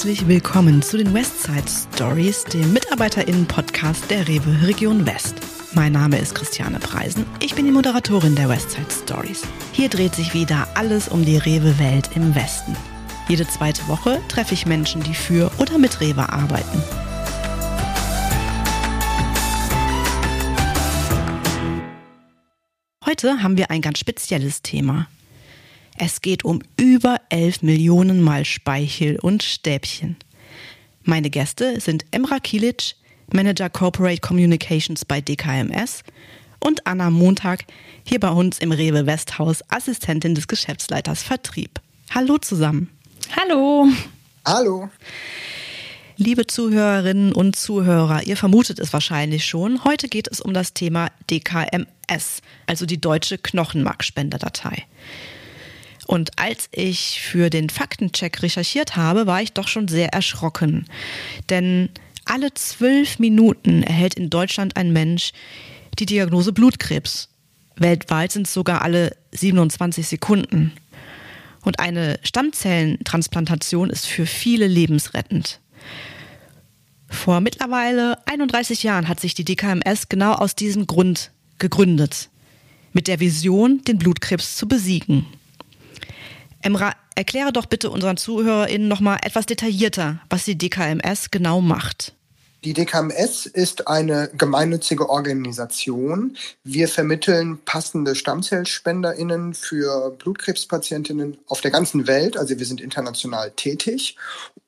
Herzlich willkommen zu den Westside Stories, dem MitarbeiterInnen-Podcast der Rewe Region West. Mein Name ist Christiane Preisen. Ich bin die Moderatorin der Westside Stories. Hier dreht sich wieder alles um die Rewe-Welt im Westen. Jede zweite Woche treffe ich Menschen, die für oder mit Rewe arbeiten. Heute haben wir ein ganz spezielles Thema. Es geht um über 11 Millionen Mal Speichel und Stäbchen. Meine Gäste sind Emra Kilic, Manager Corporate Communications bei DKMS und Anna Montag, hier bei uns im Rewe Westhaus, Assistentin des Geschäftsleiters Vertrieb. Hallo zusammen. Hallo. Hallo. Liebe Zuhörerinnen und Zuhörer, ihr vermutet es wahrscheinlich schon. Heute geht es um das Thema DKMS, also die deutsche Knochenmarkspenderdatei. Und als ich für den Faktencheck recherchiert habe, war ich doch schon sehr erschrocken. Denn alle zwölf Minuten erhält in Deutschland ein Mensch die Diagnose Blutkrebs. Weltweit sind es sogar alle 27 Sekunden. Und eine Stammzellentransplantation ist für viele lebensrettend. Vor mittlerweile 31 Jahren hat sich die DKMS genau aus diesem Grund gegründet. Mit der Vision, den Blutkrebs zu besiegen. Emra, erkläre doch bitte unseren ZuhörerInnen nochmal etwas detaillierter, was die DKMS genau macht. Die DKMS ist eine gemeinnützige Organisation. Wir vermitteln passende StammzellspenderInnen für Blutkrebspatientinnen auf der ganzen Welt. Also wir sind international tätig.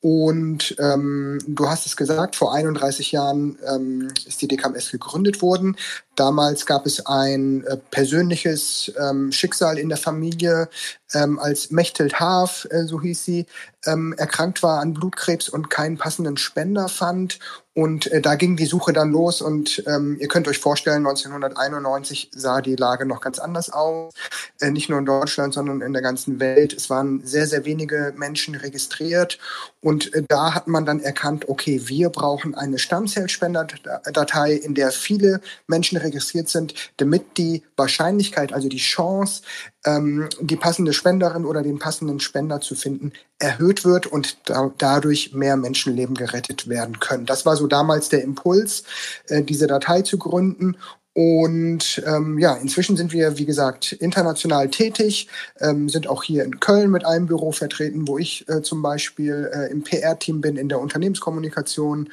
Und ähm, du hast es gesagt, vor 31 Jahren ähm, ist die DKMS gegründet worden. Damals gab es ein äh, persönliches ähm, Schicksal in der Familie, ähm, als Mechthild Haaf, äh, so hieß sie, ähm, erkrankt war an Blutkrebs und keinen passenden Spender fand. Und äh, da ging die Suche dann los und ähm, ihr könnt euch vorstellen, 1991 sah die Lage noch ganz anders aus. Äh, nicht nur in Deutschland, sondern in der ganzen Welt. Es waren sehr, sehr wenige Menschen registriert und äh, da hat man dann erkannt, okay, wir brauchen eine Stammzellspenderdatei, in der viele Menschen registriert sind, damit die Wahrscheinlichkeit, also die Chance, ähm, die passende Spenderin oder den passenden Spender zu finden, erhöht wird und da, dadurch mehr Menschenleben gerettet werden können. Das war so damals der Impuls, äh, diese Datei zu gründen. Und ähm, ja, inzwischen sind wir, wie gesagt, international tätig, ähm, sind auch hier in Köln mit einem Büro vertreten, wo ich äh, zum Beispiel äh, im PR-Team bin, in der Unternehmenskommunikation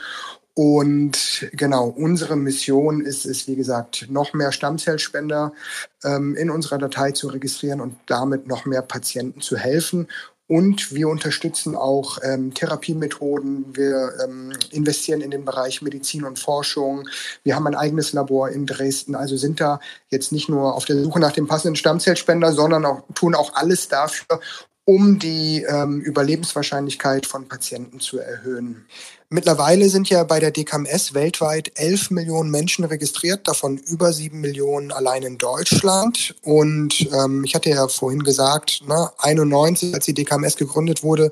und genau, unsere Mission ist es, wie gesagt, noch mehr Stammzellspender ähm, in unserer Datei zu registrieren und damit noch mehr Patienten zu helfen. Und wir unterstützen auch ähm, Therapiemethoden. Wir ähm, investieren in den Bereich Medizin und Forschung. Wir haben ein eigenes Labor in Dresden. Also sind da jetzt nicht nur auf der Suche nach dem passenden Stammzellspender, sondern auch, tun auch alles dafür, um die ähm, Überlebenswahrscheinlichkeit von Patienten zu erhöhen. Mittlerweile sind ja bei der DKMS weltweit 11 Millionen Menschen registriert, davon über 7 Millionen allein in Deutschland. Und ähm, ich hatte ja vorhin gesagt, ne, 91, als die DKMS gegründet wurde,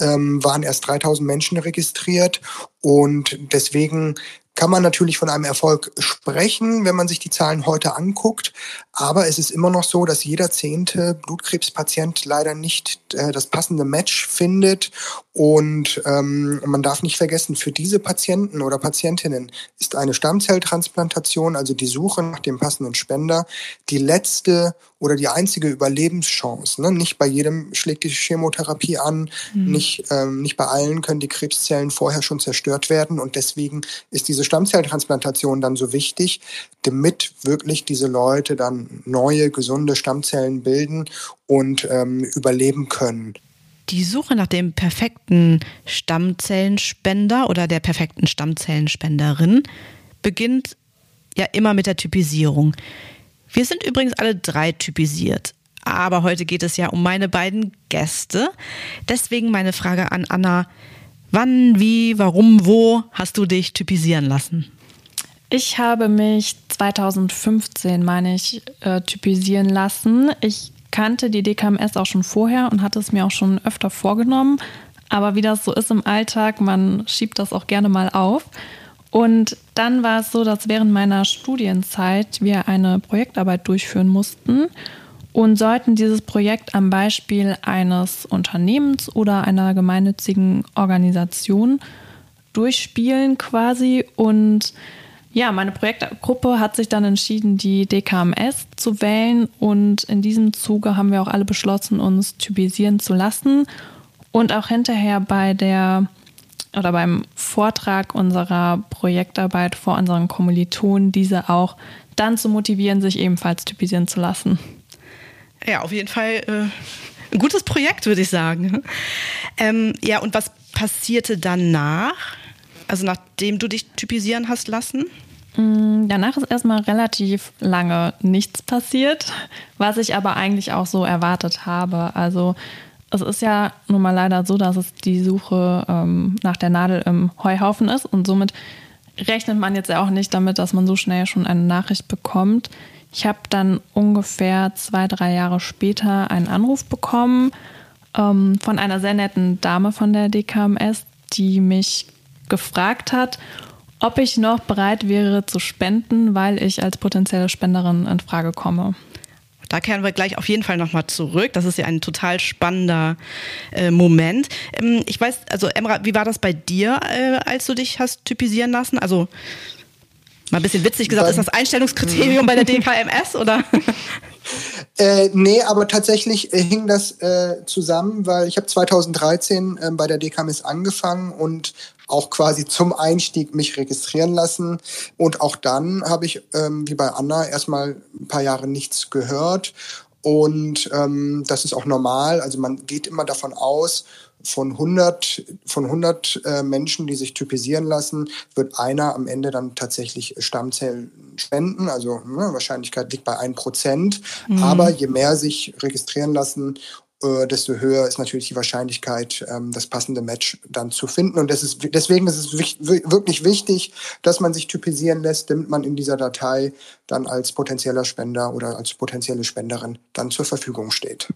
ähm, waren erst 3000 Menschen registriert. Und deswegen kann man natürlich von einem Erfolg sprechen, wenn man sich die Zahlen heute anguckt. Aber es ist immer noch so, dass jeder zehnte Blutkrebspatient leider nicht äh, das passende Match findet. Und ähm, man darf nicht vergessen, für diese Patienten oder Patientinnen ist eine Stammzelltransplantation, also die Suche nach dem passenden Spender, die letzte oder die einzige Überlebenschance. Ne? Nicht bei jedem schlägt die Chemotherapie an, mhm. nicht, ähm, nicht bei allen können die Krebszellen vorher schon zerstört werden. Und deswegen ist diese Stammzelltransplantation dann so wichtig, damit wirklich diese Leute dann neue, gesunde Stammzellen bilden und ähm, überleben können. Die Suche nach dem perfekten Stammzellenspender oder der perfekten Stammzellenspenderin beginnt ja immer mit der Typisierung. Wir sind übrigens alle drei typisiert. Aber heute geht es ja um meine beiden Gäste. Deswegen meine Frage an Anna. Wann, wie, warum, wo hast du dich typisieren lassen? Ich habe mich 2015, meine ich, äh, typisieren lassen. Ich kannte die DKMS auch schon vorher und hatte es mir auch schon öfter vorgenommen. Aber wie das so ist im Alltag, man schiebt das auch gerne mal auf. Und dann war es so, dass während meiner Studienzeit wir eine Projektarbeit durchführen mussten. und sollten dieses Projekt am Beispiel eines Unternehmens oder einer gemeinnützigen Organisation durchspielen quasi. Und ja, meine Projektgruppe hat sich dann entschieden, die DKMS zu wählen und in diesem Zuge haben wir auch alle beschlossen, uns typisieren zu lassen und auch hinterher bei der oder beim Vortrag unserer Projektarbeit vor unseren Kommilitonen diese auch dann zu motivieren, sich ebenfalls typisieren zu lassen. Ja, auf jeden Fall äh, ein gutes Projekt, würde ich sagen. Ähm, ja, und was passierte danach? Also nachdem du dich typisieren hast lassen? Mm, danach ist erstmal relativ lange nichts passiert, was ich aber eigentlich auch so erwartet habe. Also es ist ja nun mal leider so, dass es die Suche ähm, nach der Nadel im Heuhaufen ist und somit rechnet man jetzt ja auch nicht damit, dass man so schnell schon eine Nachricht bekommt. Ich habe dann ungefähr zwei, drei Jahre später einen Anruf bekommen ähm, von einer sehr netten Dame von der DKMS, die mich gefragt hat, ob ich noch bereit wäre zu spenden, weil ich als potenzielle Spenderin in Frage komme. Da kehren wir gleich auf jeden Fall nochmal zurück. Das ist ja ein total spannender äh, Moment. Ähm, ich weiß, also Emra, wie war das bei dir, äh, als du dich hast typisieren lassen? Also mal ein bisschen witzig gesagt, ist das Einstellungskriterium bei der DKMS oder? Äh, nee, aber tatsächlich äh, hing das äh, zusammen, weil ich habe 2013 äh, bei der DKMS angefangen und auch quasi zum Einstieg mich registrieren lassen. Und auch dann habe ich, ähm, wie bei Anna, erstmal ein paar Jahre nichts gehört. Und ähm, das ist auch normal. Also man geht immer davon aus, von 100, von 100 äh, Menschen, die sich typisieren lassen, wird einer am Ende dann tatsächlich Stammzellen spenden. Also ne, Wahrscheinlichkeit liegt bei 1%. Mhm. Aber je mehr sich registrieren lassen, äh, desto höher ist natürlich die Wahrscheinlichkeit, ähm, das passende Match dann zu finden. Und das ist, deswegen ist es wirklich wichtig, dass man sich typisieren lässt, damit man in dieser Datei dann als potenzieller Spender oder als potenzielle Spenderin dann zur Verfügung steht.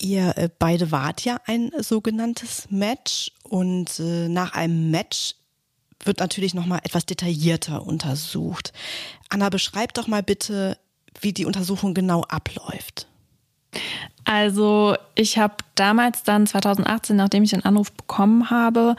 Ihr äh, beide wart ja ein sogenanntes Match und äh, nach einem Match wird natürlich noch mal etwas detaillierter untersucht. Anna, beschreib doch mal bitte, wie die Untersuchung genau abläuft. Also ich habe damals dann 2018, nachdem ich den Anruf bekommen habe,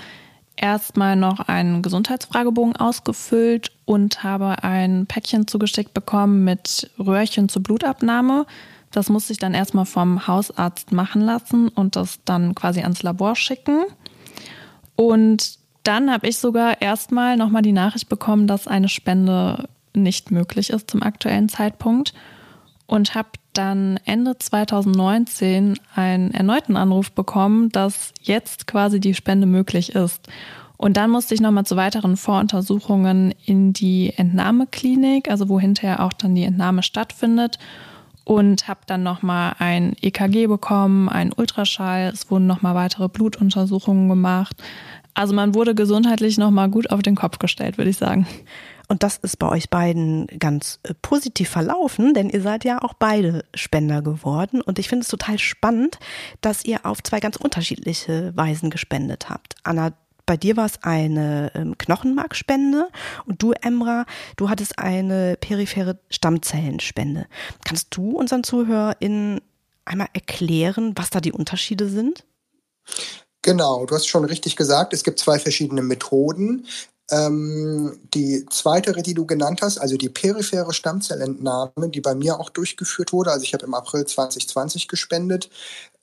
erstmal noch einen Gesundheitsfragebogen ausgefüllt und habe ein Päckchen zugeschickt bekommen mit Röhrchen zur Blutabnahme. Das musste ich dann erstmal vom Hausarzt machen lassen und das dann quasi ans Labor schicken. Und dann habe ich sogar erstmal nochmal die Nachricht bekommen, dass eine Spende nicht möglich ist zum aktuellen Zeitpunkt und habe dann Ende 2019 einen erneuten Anruf bekommen, dass jetzt quasi die Spende möglich ist. Und dann musste ich nochmal zu weiteren Voruntersuchungen in die Entnahmeklinik, also wo hinterher auch dann die Entnahme stattfindet. Und habe dann nochmal ein EKG bekommen, einen Ultraschall. Es wurden nochmal weitere Blutuntersuchungen gemacht. Also man wurde gesundheitlich nochmal gut auf den Kopf gestellt, würde ich sagen. Und das ist bei euch beiden ganz äh, positiv verlaufen, denn ihr seid ja auch beide Spender geworden. Und ich finde es total spannend, dass ihr auf zwei ganz unterschiedliche Weisen gespendet habt. Anna, bei dir war es eine ähm, Knochenmarkspende und du, Emra, du hattest eine periphere Stammzellenspende. Kannst du unseren ZuhörerInnen einmal erklären, was da die Unterschiede sind? Genau, du hast schon richtig gesagt, es gibt zwei verschiedene Methoden. Ähm, die zweite, die du genannt hast, also die periphere Stammzellentnahme, die bei mir auch durchgeführt wurde, also ich habe im April 2020 gespendet,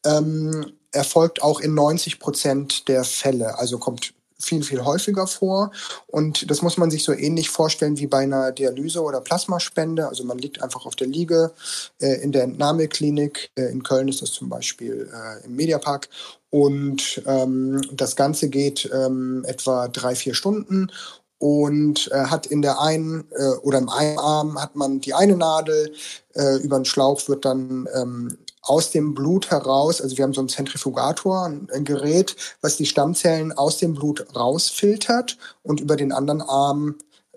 ähm, erfolgt auch in 90 Prozent der Fälle. Also kommt viel, viel häufiger vor. Und das muss man sich so ähnlich vorstellen wie bei einer Dialyse oder Plasmaspende. Also man liegt einfach auf der Liege äh, in der Entnahmeklinik. Äh, in Köln ist das zum Beispiel äh, im Mediapark. Und ähm, das Ganze geht ähm, etwa drei, vier Stunden und äh, hat in der einen äh, oder im einen Arm hat man die eine Nadel, äh, über den Schlauch wird dann ähm, aus dem Blut heraus, also wir haben so einen Zentrifugator, ein, ein Gerät, was die Stammzellen aus dem Blut rausfiltert und über den anderen Arm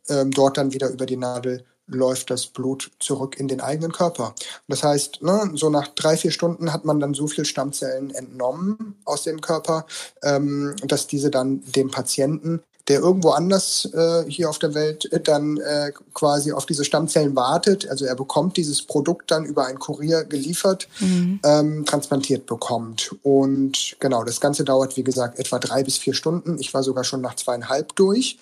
ähm, dort dann wieder über die Nadel läuft das Blut zurück in den eigenen Körper. Das heißt, ne, so nach drei, vier Stunden hat man dann so viel Stammzellen entnommen aus dem Körper, ähm, dass diese dann dem Patienten der irgendwo anders äh, hier auf der Welt äh, dann äh, quasi auf diese Stammzellen wartet. Also er bekommt dieses Produkt dann über einen Kurier geliefert, mhm. ähm, transplantiert bekommt. Und genau, das Ganze dauert, wie gesagt, etwa drei bis vier Stunden. Ich war sogar schon nach zweieinhalb durch.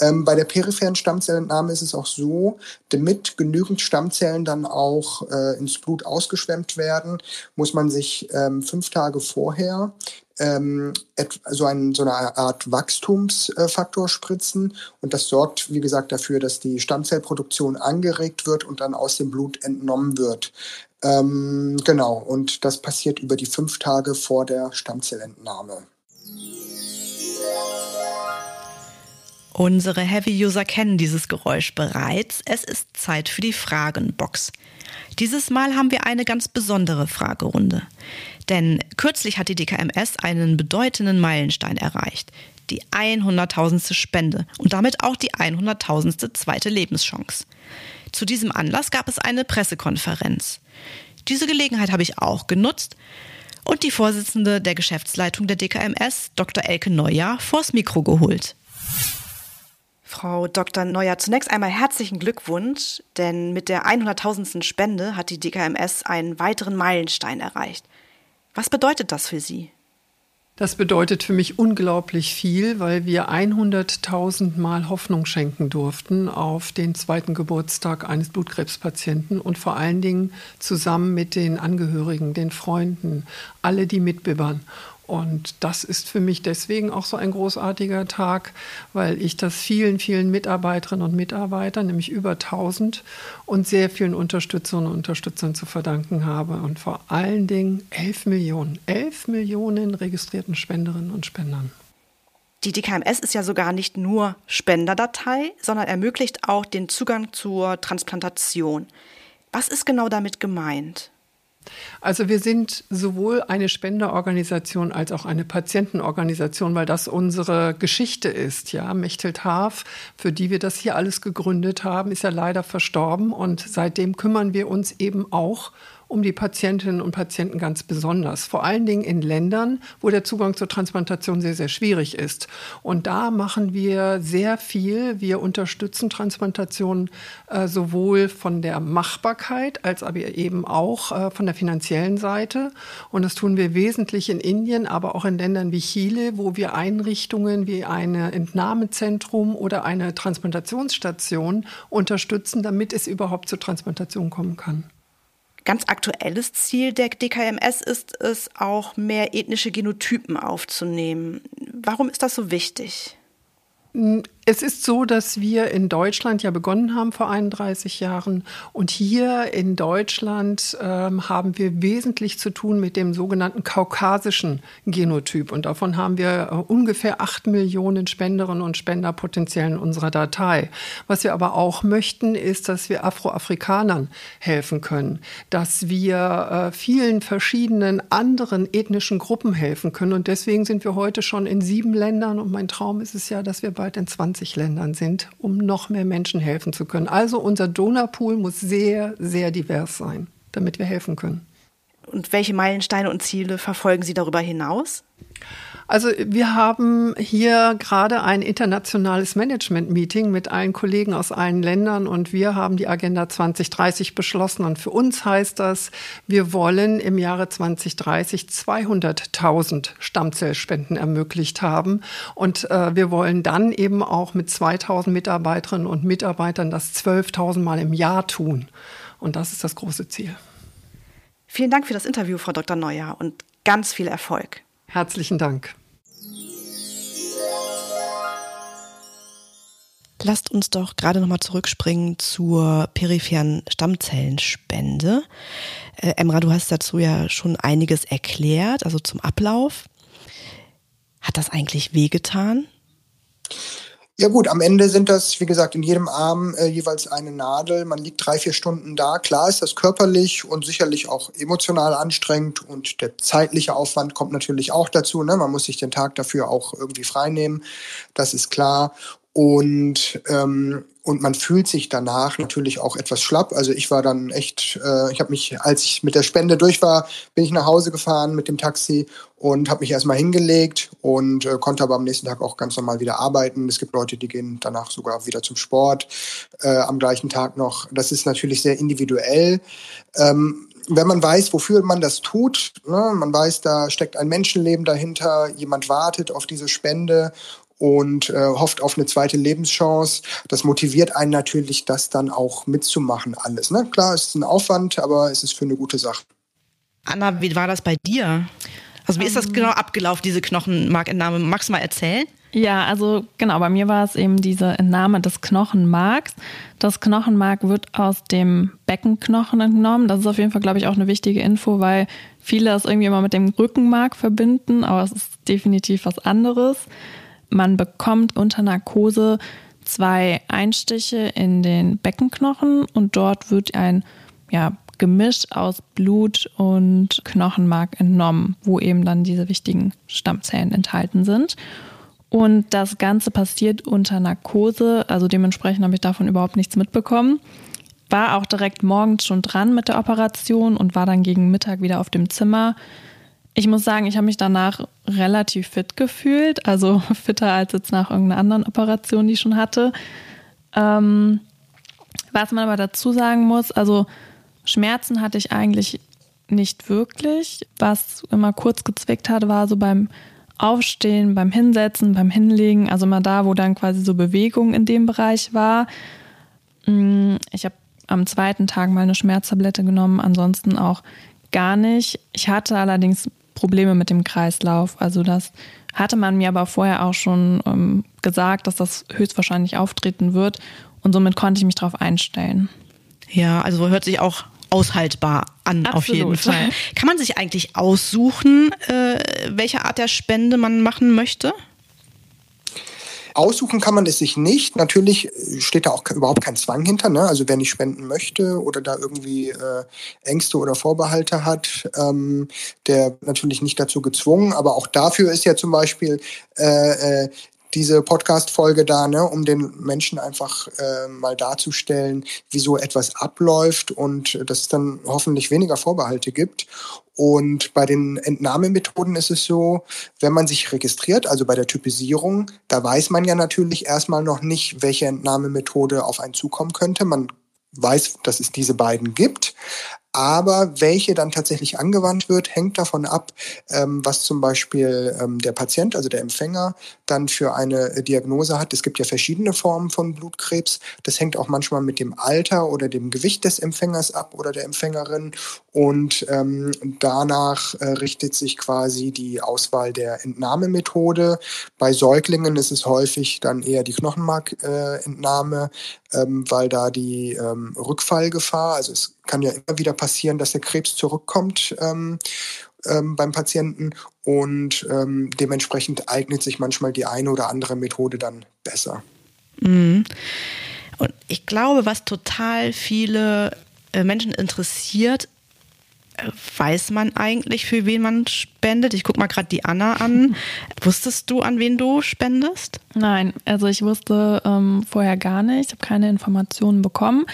Ähm, bei der peripheren Stammzellentnahme ist es auch so, damit genügend Stammzellen dann auch äh, ins Blut ausgeschwemmt werden, muss man sich ähm, fünf Tage vorher ähm, so, ein, so eine Art Wachstumsfaktor spritzen. Und das sorgt, wie gesagt, dafür, dass die Stammzellproduktion angeregt wird und dann aus dem Blut entnommen wird. Ähm, genau, und das passiert über die fünf Tage vor der Stammzellentnahme. Unsere Heavy-User kennen dieses Geräusch bereits. Es ist Zeit für die Fragenbox. Dieses Mal haben wir eine ganz besondere Fragerunde. Denn kürzlich hat die DKMS einen bedeutenden Meilenstein erreicht. Die 100.000. Spende und damit auch die 100.000. zweite Lebenschance. Zu diesem Anlass gab es eine Pressekonferenz. Diese Gelegenheit habe ich auch genutzt und die Vorsitzende der Geschäftsleitung der DKMS, Dr. Elke Neujahr, vors Mikro geholt. Frau Dr. Neuer, zunächst einmal herzlichen Glückwunsch, denn mit der 100.000. Spende hat die DKMS einen weiteren Meilenstein erreicht. Was bedeutet das für Sie? Das bedeutet für mich unglaublich viel, weil wir 100.000 Mal Hoffnung schenken durften auf den zweiten Geburtstag eines Blutkrebspatienten und vor allen Dingen zusammen mit den Angehörigen, den Freunden, alle, die mitbibbern. Und das ist für mich deswegen auch so ein großartiger Tag, weil ich das vielen, vielen Mitarbeiterinnen und Mitarbeitern, nämlich über 1000 und sehr vielen Unterstützerinnen und Unterstützern zu verdanken habe. Und vor allen Dingen 11 Millionen, 11 Millionen registrierten Spenderinnen und Spendern. Die DKMS ist ja sogar nicht nur Spenderdatei, sondern ermöglicht auch den Zugang zur Transplantation. Was ist genau damit gemeint? Also wir sind sowohl eine Spenderorganisation als auch eine Patientenorganisation, weil das unsere Geschichte ist. Ja, Mechthild Haaf, für die wir das hier alles gegründet haben, ist ja leider verstorben und seitdem kümmern wir uns eben auch um die Patientinnen und Patienten ganz besonders. Vor allen Dingen in Ländern, wo der Zugang zur Transplantation sehr, sehr schwierig ist. Und da machen wir sehr viel. Wir unterstützen Transplantation äh, sowohl von der Machbarkeit als aber eben auch äh, von der finanziellen Seite. Und das tun wir wesentlich in Indien, aber auch in Ländern wie Chile, wo wir Einrichtungen wie ein Entnahmezentrum oder eine Transplantationsstation unterstützen, damit es überhaupt zur Transplantation kommen kann. Ganz aktuelles Ziel der DKMS ist es, auch mehr ethnische Genotypen aufzunehmen. Warum ist das so wichtig? Es ist so, dass wir in Deutschland ja begonnen haben vor 31 Jahren. Und hier in Deutschland ähm, haben wir wesentlich zu tun mit dem sogenannten kaukasischen Genotyp. Und davon haben wir äh, ungefähr 8 Millionen Spenderinnen und Spender potenziell in unserer Datei. Was wir aber auch möchten, ist, dass wir Afroafrikanern helfen können, dass wir äh, vielen verschiedenen anderen ethnischen Gruppen helfen können. Und deswegen sind wir heute schon in sieben Ländern. Und mein Traum ist es ja, dass wir bald in 20 Ländern sind, um noch mehr Menschen helfen zu können. Also unser Donorpool muss sehr, sehr divers sein, damit wir helfen können. Und welche Meilensteine und Ziele verfolgen Sie darüber hinaus? Also wir haben hier gerade ein internationales Management-Meeting mit allen Kollegen aus allen Ländern und wir haben die Agenda 2030 beschlossen. Und für uns heißt das, wir wollen im Jahre 2030 200.000 Stammzellspenden ermöglicht haben. Und äh, wir wollen dann eben auch mit 2.000 Mitarbeiterinnen und Mitarbeitern das 12.000 Mal im Jahr tun. Und das ist das große Ziel. Vielen Dank für das Interview, Frau Dr. Neuer, und ganz viel Erfolg. Herzlichen Dank. Lasst uns doch gerade nochmal zurückspringen zur peripheren Stammzellenspende. Äh, Emra, du hast dazu ja schon einiges erklärt, also zum Ablauf. Hat das eigentlich wehgetan? Ja gut, am Ende sind das, wie gesagt, in jedem Arm äh, jeweils eine Nadel. Man liegt drei, vier Stunden da. Klar ist das körperlich und sicherlich auch emotional anstrengend und der zeitliche Aufwand kommt natürlich auch dazu. Ne? Man muss sich den Tag dafür auch irgendwie freinehmen. Das ist klar. Und ähm, und man fühlt sich danach natürlich auch etwas schlapp. Also ich war dann echt, äh, ich habe mich, als ich mit der Spende durch war, bin ich nach Hause gefahren mit dem Taxi und habe mich erstmal hingelegt und äh, konnte aber am nächsten Tag auch ganz normal wieder arbeiten. Es gibt Leute, die gehen danach sogar wieder zum Sport äh, am gleichen Tag noch. Das ist natürlich sehr individuell. Ähm, wenn man weiß, wofür man das tut, ne, man weiß, da steckt ein Menschenleben dahinter, jemand wartet auf diese Spende und äh, hofft auf eine zweite Lebenschance. Das motiviert einen natürlich, das dann auch mitzumachen, alles. Ne? Klar, es ist ein Aufwand, aber es ist für eine gute Sache. Anna, wie war das bei dir? Also wie ist das ähm. genau abgelaufen, diese Knochenmarkentnahme? Magst du mal erzählen? Ja, also genau, bei mir war es eben diese Entnahme des Knochenmarks. Das Knochenmark wird aus dem Beckenknochen entnommen. Das ist auf jeden Fall, glaube ich, auch eine wichtige Info, weil viele es irgendwie immer mit dem Rückenmark verbinden, aber es ist definitiv was anderes. Man bekommt unter Narkose zwei Einstiche in den Beckenknochen und dort wird ein ja, Gemisch aus Blut und Knochenmark entnommen, wo eben dann diese wichtigen Stammzellen enthalten sind. Und das Ganze passiert unter Narkose, also dementsprechend habe ich davon überhaupt nichts mitbekommen. War auch direkt morgens schon dran mit der Operation und war dann gegen Mittag wieder auf dem Zimmer. Ich muss sagen, ich habe mich danach relativ fit gefühlt, also fitter als jetzt nach irgendeiner anderen Operation, die ich schon hatte. Ähm, was man aber dazu sagen muss, also Schmerzen hatte ich eigentlich nicht wirklich. Was immer kurz gezwickt hat, war so beim Aufstehen, beim Hinsetzen, beim Hinlegen, also mal da, wo dann quasi so Bewegung in dem Bereich war. Mm, ich habe am zweiten Tag mal eine Schmerztablette genommen, ansonsten auch gar nicht. Ich hatte allerdings Probleme mit dem Kreislauf. Also das hatte man mir aber vorher auch schon ähm, gesagt, dass das höchstwahrscheinlich auftreten wird. Und somit konnte ich mich darauf einstellen. Ja, also hört sich auch aushaltbar an, Absolut. auf jeden Fall. Kann man sich eigentlich aussuchen, äh, welche Art der Spende man machen möchte? Aussuchen kann man es sich nicht. Natürlich steht da auch überhaupt kein Zwang hinter. Ne? Also wer nicht spenden möchte oder da irgendwie äh, Ängste oder Vorbehalte hat, ähm, der natürlich nicht dazu gezwungen. Aber auch dafür ist ja zum Beispiel äh, äh, diese Podcast-Folge da, ne, um den Menschen einfach äh, mal darzustellen, wie so etwas abläuft und dass es dann hoffentlich weniger Vorbehalte gibt. Und bei den Entnahmemethoden ist es so, wenn man sich registriert, also bei der Typisierung, da weiß man ja natürlich erstmal noch nicht, welche Entnahmemethode auf einen zukommen könnte. Man weiß, dass es diese beiden gibt. Aber welche dann tatsächlich angewandt wird, hängt davon ab, ähm, was zum Beispiel ähm, der Patient, also der Empfänger, dann für eine Diagnose hat. Es gibt ja verschiedene Formen von Blutkrebs. Das hängt auch manchmal mit dem Alter oder dem Gewicht des Empfängers ab oder der Empfängerin. Und ähm, danach äh, richtet sich quasi die Auswahl der Entnahmemethode. Bei Säuglingen ist es häufig dann eher die Knochenmarkentnahme, äh, weil da die ähm, Rückfallgefahr, also es kann ja immer wieder passieren, dass der Krebs zurückkommt ähm, ähm, beim Patienten und ähm, dementsprechend eignet sich manchmal die eine oder andere Methode dann besser. Mhm. Und ich glaube, was total viele äh, Menschen interessiert, weiß man eigentlich, für wen man spendet? Ich gucke mal gerade die Anna an. Wusstest du, an wen du spendest? Nein, also ich wusste ähm, vorher gar nicht. Ich habe keine Informationen bekommen,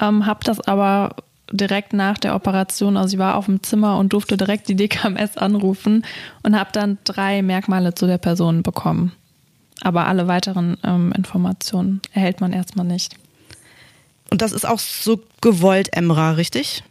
ähm, habe das aber direkt nach der Operation, also ich war auf dem Zimmer und durfte direkt die DKMS anrufen und habe dann drei Merkmale zu der Person bekommen. Aber alle weiteren ähm, Informationen erhält man erstmal nicht. Und das ist auch so gewollt, Emra, richtig?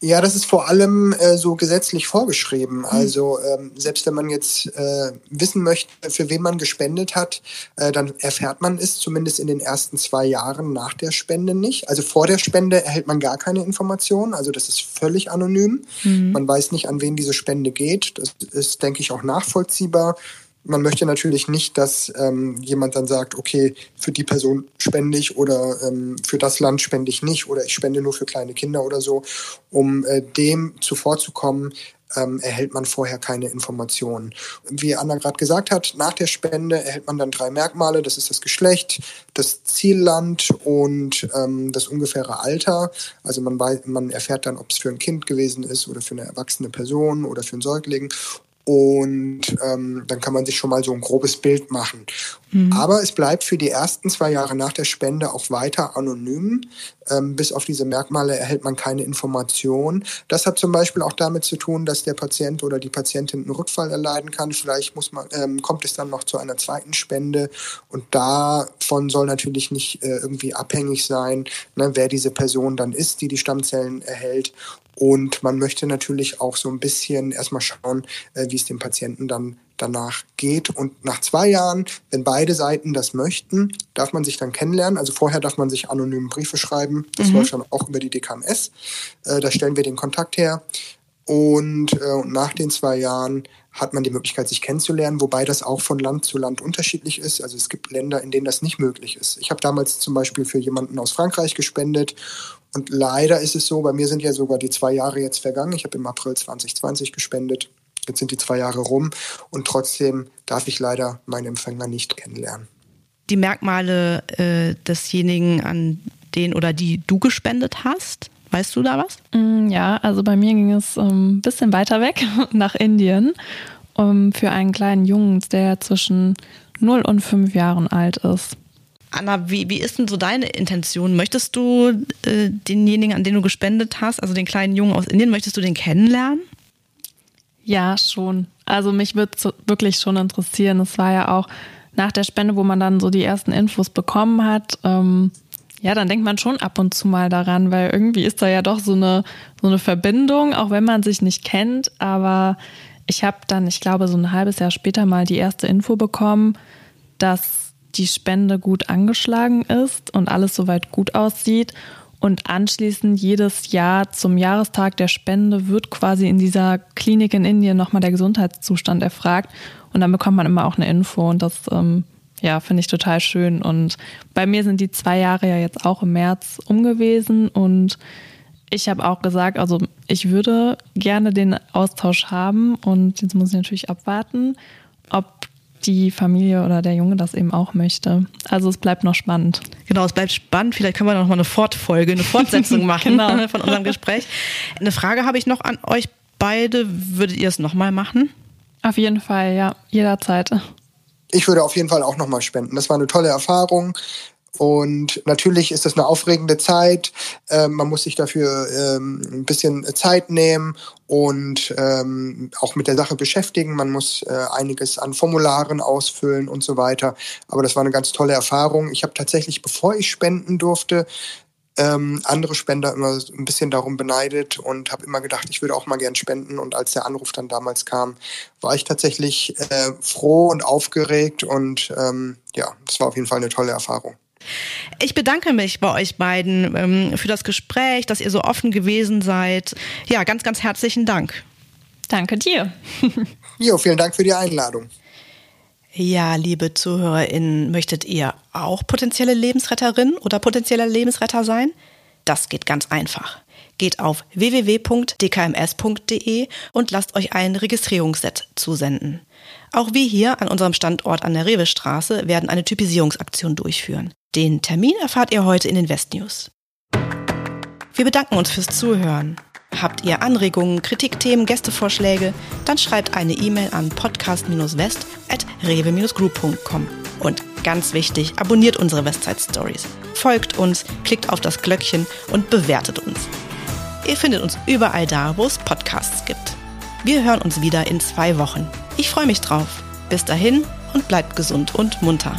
Ja, das ist vor allem äh, so gesetzlich vorgeschrieben. Mhm. Also ähm, selbst wenn man jetzt äh, wissen möchte, für wen man gespendet hat, äh, dann erfährt man es zumindest in den ersten zwei Jahren nach der Spende nicht. Also vor der Spende erhält man gar keine Informationen. Also das ist völlig anonym. Mhm. Man weiß nicht, an wen diese Spende geht. Das ist, denke ich, auch nachvollziehbar man möchte natürlich nicht, dass ähm, jemand dann sagt, okay, für die Person spende ich oder ähm, für das Land spende ich nicht oder ich spende nur für kleine Kinder oder so. Um äh, dem zuvorzukommen, ähm, erhält man vorher keine Informationen. Wie Anna gerade gesagt hat, nach der Spende erhält man dann drei Merkmale. Das ist das Geschlecht, das Zielland und ähm, das ungefähre Alter. Also man, weiß, man erfährt dann, ob es für ein Kind gewesen ist oder für eine erwachsene Person oder für einen Säugling. Und ähm, dann kann man sich schon mal so ein grobes Bild machen. Mhm. Aber es bleibt für die ersten zwei Jahre nach der Spende auch weiter anonym. Ähm, bis auf diese Merkmale erhält man keine Information. Das hat zum Beispiel auch damit zu tun, dass der Patient oder die Patientin einen Rückfall erleiden kann. Vielleicht muss man, ähm, kommt es dann noch zu einer zweiten Spende. Und davon soll natürlich nicht äh, irgendwie abhängig sein, ne, wer diese Person dann ist, die die Stammzellen erhält. Und man möchte natürlich auch so ein bisschen erstmal schauen, äh, wie es dem Patienten dann danach geht. Und nach zwei Jahren, wenn beide Seiten das möchten, darf man sich dann kennenlernen. Also vorher darf man sich anonym Briefe schreiben. Das mhm. läuft dann auch über die DKMS. Äh, da stellen wir den Kontakt her. Und äh, nach den zwei Jahren hat man die Möglichkeit, sich kennenzulernen, wobei das auch von Land zu Land unterschiedlich ist. Also es gibt Länder, in denen das nicht möglich ist. Ich habe damals zum Beispiel für jemanden aus Frankreich gespendet und leider ist es so, bei mir sind ja sogar die zwei Jahre jetzt vergangen. Ich habe im April 2020 gespendet. Jetzt sind die zwei Jahre rum und trotzdem darf ich leider meinen Empfänger nicht kennenlernen. Die Merkmale äh, desjenigen, an den oder die du gespendet hast, weißt du da was? Mm, ja, also bei mir ging es ein ähm, bisschen weiter weg nach Indien um, für einen kleinen Jungen, der zwischen 0 und 5 Jahren alt ist. Anna, wie, wie ist denn so deine Intention? Möchtest du äh, denjenigen, an den du gespendet hast, also den kleinen Jungen aus Indien, möchtest du den kennenlernen? Ja, schon. Also mich würde es wirklich schon interessieren. Es war ja auch nach der Spende, wo man dann so die ersten Infos bekommen hat. Ähm, ja, dann denkt man schon ab und zu mal daran, weil irgendwie ist da ja doch so eine, so eine Verbindung, auch wenn man sich nicht kennt. Aber ich habe dann, ich glaube, so ein halbes Jahr später mal die erste Info bekommen, dass die Spende gut angeschlagen ist und alles soweit gut aussieht. Und anschließend jedes Jahr zum Jahrestag der Spende wird quasi in dieser Klinik in Indien nochmal der Gesundheitszustand erfragt. Und dann bekommt man immer auch eine Info. Und das, ähm, ja, finde ich total schön. Und bei mir sind die zwei Jahre ja jetzt auch im März um gewesen. Und ich habe auch gesagt, also ich würde gerne den Austausch haben. Und jetzt muss ich natürlich abwarten, ob die Familie oder der Junge das eben auch möchte. Also es bleibt noch spannend. Genau, es bleibt spannend. Vielleicht können wir noch mal eine Fortfolge, eine Fortsetzung machen genau. von unserem Gespräch. Eine Frage habe ich noch an euch beide. Würdet ihr es nochmal machen? Auf jeden Fall, ja, jederzeit. Ich würde auf jeden Fall auch nochmal spenden. Das war eine tolle Erfahrung. Und natürlich ist das eine aufregende Zeit. Ähm, man muss sich dafür ähm, ein bisschen Zeit nehmen und ähm, auch mit der Sache beschäftigen. Man muss äh, einiges an Formularen ausfüllen und so weiter. Aber das war eine ganz tolle Erfahrung. Ich habe tatsächlich, bevor ich spenden durfte, ähm, andere Spender immer ein bisschen darum beneidet und habe immer gedacht, ich würde auch mal gern spenden. Und als der Anruf dann damals kam, war ich tatsächlich äh, froh und aufgeregt und ähm, ja, das war auf jeden Fall eine tolle Erfahrung. Ich bedanke mich bei euch beiden ähm, für das Gespräch, dass ihr so offen gewesen seid. Ja, ganz, ganz herzlichen Dank. Danke dir. jo, vielen Dank für die Einladung. Ja, liebe ZuhörerInnen, möchtet ihr auch potenzielle Lebensretterin oder potenzieller Lebensretter sein? Das geht ganz einfach. Geht auf www.dkms.de und lasst euch ein Registrierungsset zusenden. Auch wir hier an unserem Standort an der Rewestraße werden eine Typisierungsaktion durchführen. Den Termin erfahrt ihr heute in den Westnews. Wir bedanken uns fürs Zuhören. Habt ihr Anregungen, Kritikthemen, Gästevorschläge? Dann schreibt eine E-Mail an podcast-west.rewe-group.com. Und ganz wichtig, abonniert unsere Westside Stories. Folgt uns, klickt auf das Glöckchen und bewertet uns. Ihr findet uns überall da, wo es Podcasts gibt. Wir hören uns wieder in zwei Wochen. Ich freue mich drauf. Bis dahin und bleibt gesund und munter.